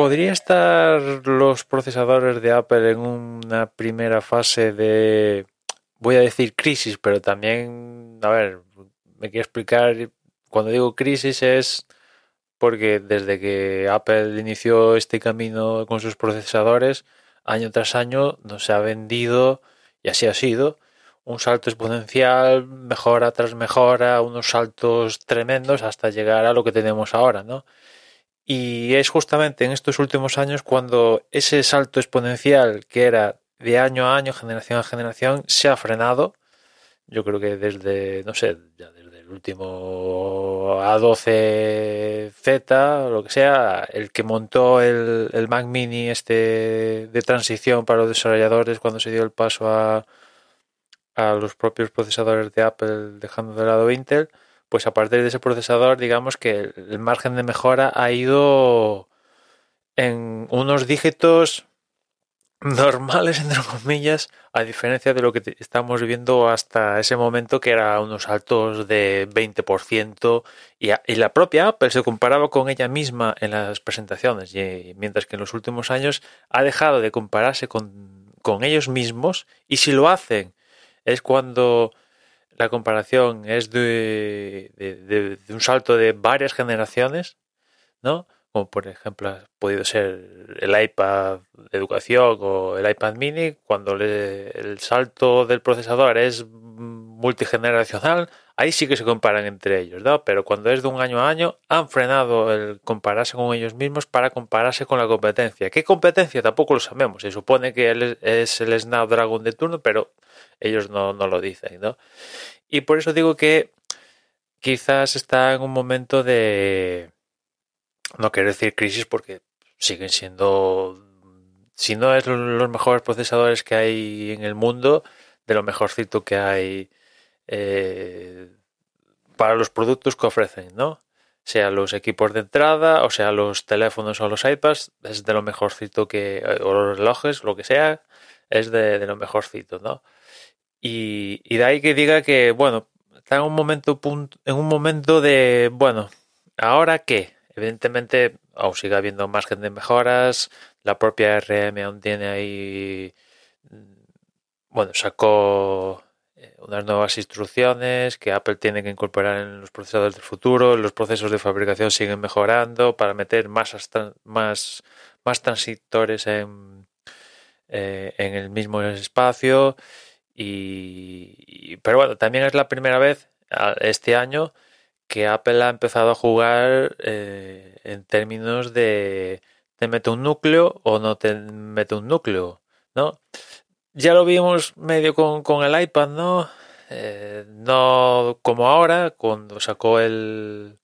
¿Podría estar los procesadores de Apple en una primera fase de, voy a decir crisis, pero también, a ver, me quiero explicar, cuando digo crisis es porque desde que Apple inició este camino con sus procesadores, año tras año nos ha vendido, y así ha sido, un salto exponencial, mejora tras mejora, unos saltos tremendos hasta llegar a lo que tenemos ahora, ¿no? Y es justamente en estos últimos años cuando ese salto exponencial que era de año a año, generación a generación, se ha frenado. Yo creo que desde, no sé, ya desde el último A12Z o lo que sea, el que montó el, el Mac Mini este de transición para los desarrolladores cuando se dio el paso a, a los propios procesadores de Apple dejando de lado Intel, pues a partir de ese procesador, digamos que el margen de mejora ha ido en unos dígitos normales, entre comillas, a diferencia de lo que estamos viviendo hasta ese momento, que era unos saltos de 20%, y, y, la propia Apple se comparaba con ella misma en las presentaciones, y, mientras que en los últimos años ha dejado de compararse con ellos mismos, y si lo hacen es cuando la comparación es de, de, un salto de varias generaciones, ¿no? Como por ejemplo ha podido ser el iPad de educación o el iPad mini, cuando le, el salto del procesador es multigeneracional, ahí sí que se comparan entre ellos, ¿no? Pero cuando es de un año a año, han frenado el compararse con ellos mismos para compararse con la competencia. ¿Qué competencia? Tampoco lo sabemos. Se supone que él es el Snapdragon de turno, pero ellos no, no lo dicen, ¿no? Y por eso digo que quizás está en un momento de... No quiero decir crisis porque siguen siendo, si no es los mejores procesadores que hay en el mundo, de lo mejorcito que hay eh, para los productos que ofrecen, ¿no? Sea los equipos de entrada, o sea los teléfonos o los iPads, es de lo mejorcito que, o los relojes, lo que sea, es de, de lo mejorcito, ¿no? Y, de ahí que diga que, bueno, está en un momento, en un momento de, bueno, ¿ahora qué? Evidentemente, aún sigue habiendo margen de mejoras, la propia RM aún tiene ahí, bueno, sacó eh, unas nuevas instrucciones que Apple tiene que incorporar en los procesadores del futuro, los procesos de fabricación siguen mejorando para meter más, más, más transistores en, eh, en el mismo espacio. Y, pero bueno, también es la primera vez este año que Apple ha empezado a jugar eh, en términos de te mete un núcleo o no te mete un núcleo, ¿no? Ya lo vimos medio con, con el iPad, ¿no? Eh, no como ahora, cuando sacó el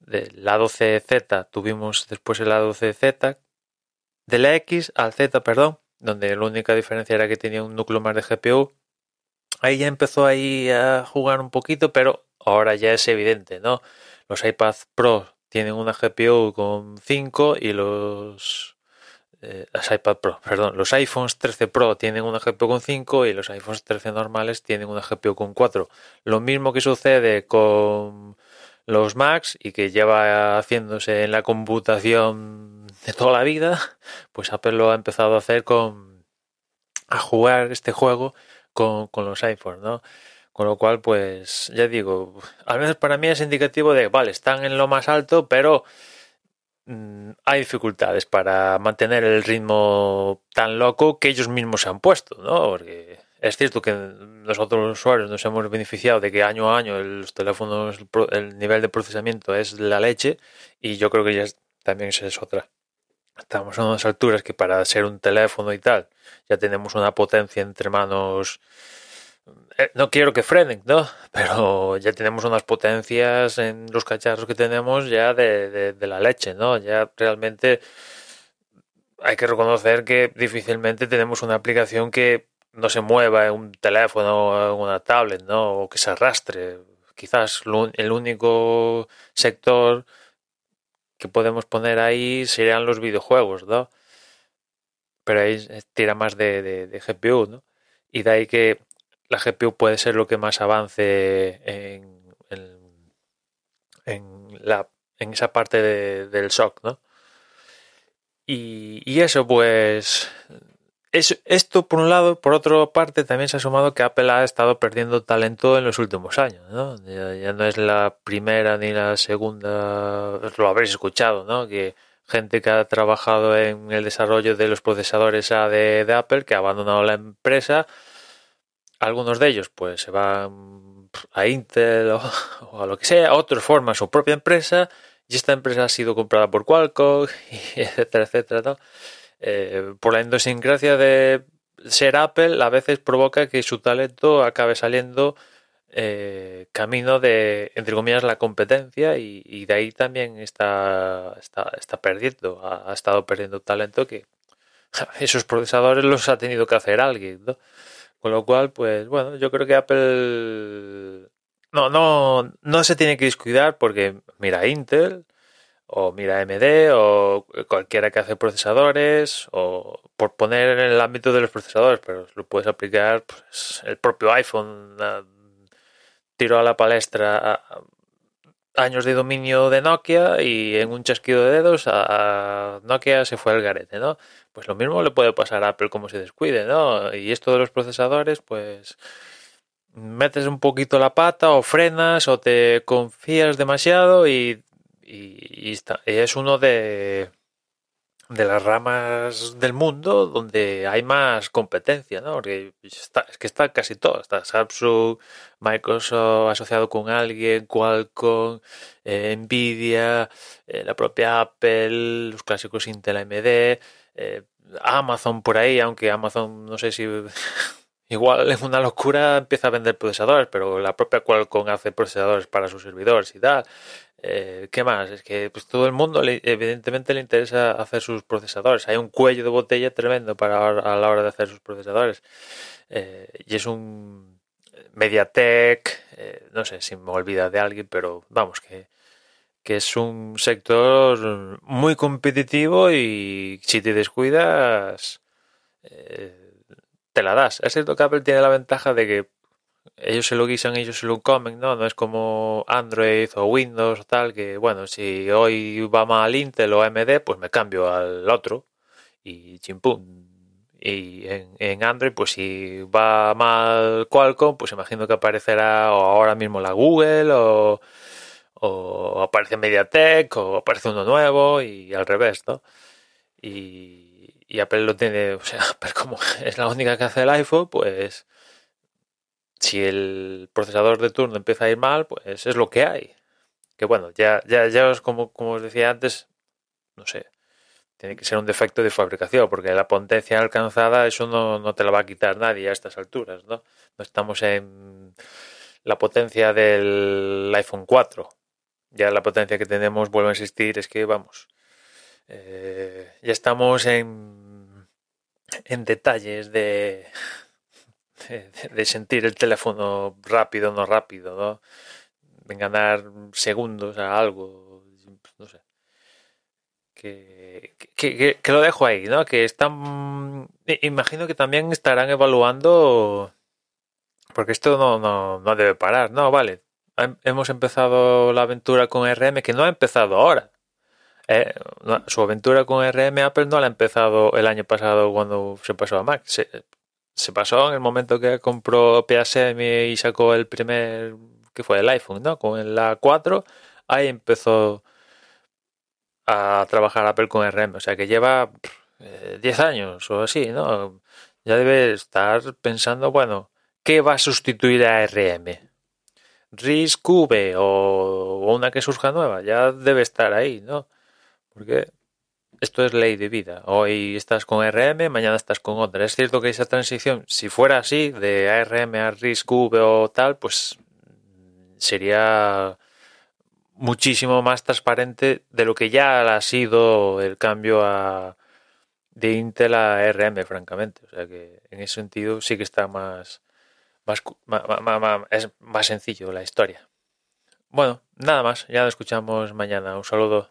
del A12Z, tuvimos después el A12Z, de la X al Z, perdón, donde la única diferencia era que tenía un núcleo más de GPU. Ahí ya empezó ahí a jugar un poquito, pero ahora ya es evidente, ¿no? Los iPad Pro tienen una GPU con 5 y los eh, los iPad Pro, perdón, los iPhones 13 Pro tienen una GPU con 5 y los iPhones 13 normales tienen una GPU con 4. Lo mismo que sucede con los Macs y que lleva haciéndose en la computación de toda la vida, pues Apple lo ha empezado a hacer con a jugar este juego con, con los iPhones, ¿no? Con lo cual, pues ya digo, al menos para mí es indicativo de, vale, están en lo más alto, pero hay dificultades para mantener el ritmo tan loco que ellos mismos se han puesto, ¿no? Porque es cierto que nosotros los usuarios nos hemos beneficiado de que año a año los teléfonos, el nivel de procesamiento es la leche y yo creo que ya también esa es otra estamos a unas alturas que para ser un teléfono y tal, ya tenemos una potencia entre manos. Eh, no quiero que frenen, ¿no? Pero ya tenemos unas potencias en los cacharros que tenemos ya de, de la leche, ¿no? Ya realmente hay que reconocer que difícilmente tenemos una aplicación que no se mueva en un teléfono o en una tablet, ¿no? O que se arrastre. Quizás el único sector que podemos poner ahí serían los videojuegos, ¿no? Pero ahí tira más de, GPU, ¿no? Y de ahí que la GPU puede ser lo que más avance en, en, la, en esa parte del SOC, ¿no? Y, y, eso, pues, es, esto por un lado, por otra parte también se ha sumado que Apple ha estado perdiendo talento en los últimos años, ¿no? Ya, no es la primera ni la segunda, lo habréis escuchado, ¿no? Que gente que ha trabajado en el desarrollo de los procesadores A de, Apple, que ha abandonado la empresa, algunos de ellos pues se van a Intel o, a lo que sea, otros forman su propia empresa y esta empresa ha sido comprada por Qualcomm, etcétera, etcétera. Eh, por la idiosincrasia de ser Apple, a veces provoca que su talento acabe saliendo eh, camino de, entre comillas, la competencia y, de ahí también está, está, está perdiendo, ha, estado perdiendo talento que esos procesadores los ha tenido que hacer alguien, ¿no? Con lo cual, pues bueno, yo creo que Apple no, no, no se tiene que descuidar porque mira Intel, o mira AMD o cualquiera que hace procesadores o por poner en el ámbito de los procesadores, pero lo puedes aplicar pues, el propio iPhone tiró a la palestra años de dominio de Nokia y en un chasquido de dedos a, Nokia se fue al garete, ¿no? Pues lo mismo le puede pasar a Apple como se descuide, ¿no? Y esto de los procesadores, pues metes un poquito la pata o frenas o te confías demasiado y y, es uno de, de las ramas del mundo donde hay más competencia, ¿no? Porque está, es que está casi todo. Está Samsung, Microsoft asociado con alguien, Qualcomm, eh, Nvidia, eh, la propia Apple, los clásicos Intel AMD, eh, Amazon por ahí, aunque Amazon no sé si igual es una locura empieza a vender procesadores, pero la propia Qualcomm hace procesadores para sus servidores y tal. Eh, ¿Qué más? Es que pues todo el mundo evidentemente le interesa hacer sus procesadores. Hay un cuello de botella tremendo para a la hora de hacer sus procesadores. Eh, y es un Mediatek, eh, no sé si me olvida de alguien, pero vamos, que, que es un sector muy competitivo y si te descuidas, te la das. Es cierto que Apple tiene la ventaja de que ellos se lo guisan, ellos se lo comen, ¿no? No es como Android o Windows o tal, que bueno, si hoy va mal Intel o AMD, pues me cambio al otro y chimpum. Y en, Android, pues si va mal Qualcomm, pues imagino que aparecerá o ahora mismo la Google o, aparece MediaTek o aparece uno nuevo y al revés, ¿no? Y, y Apple lo tiene, o sea, pero como es la única que hace el iPhone, pues si el procesador de turno empieza a ir mal, pues es lo que hay. Que bueno, ya, ya, ya os, como, como os decía antes, no sé, tiene que ser un defecto de fabricación, porque la potencia alcanzada, eso no, no te la va a quitar nadie a estas alturas, ¿no? No estamos en la potencia del iPhone 4. Ya la potencia que tenemos, vuelve a insistir, es que vamos, eh, ya estamos en, en detalles de, de, sentir el teléfono rápido, no rápido, ¿no? En ganar segundos a algo, no sé. Que, que, que, lo dejo ahí, ¿no? Que están. Imagino que también estarán evaluando. Porque esto no, no, no debe parar, ¿no? Vale. Hemos empezado la aventura con RM, que no ha empezado ahora. Eh, su aventura con RM Apple no la ha empezado el año pasado cuando se pasó a Mac. Se, se pasó en el momento que compró PSM y sacó el primer, que fue el iPhone, ¿no? Con la 4, ahí empezó a trabajar Apple con RM, o sea que lleva 10 eh, años o así, ¿no? Ya debe estar pensando, bueno, ¿qué va a sustituir a RM? RISC V o una que surja nueva, ya debe estar ahí, ¿no? Porque esto es ley de vida. Hoy estás con ARM, mañana estás con otra. Es cierto que esa transición, si fuera así, de ARM a RISC V o tal, pues sería muchísimo más transparente de lo que ya ha sido el cambio a, de Intel a ARM, francamente. O sea que en ese sentido sí que está más, más, es más sencillo la historia. Bueno, nada más, ya lo escuchamos mañana. Un saludo.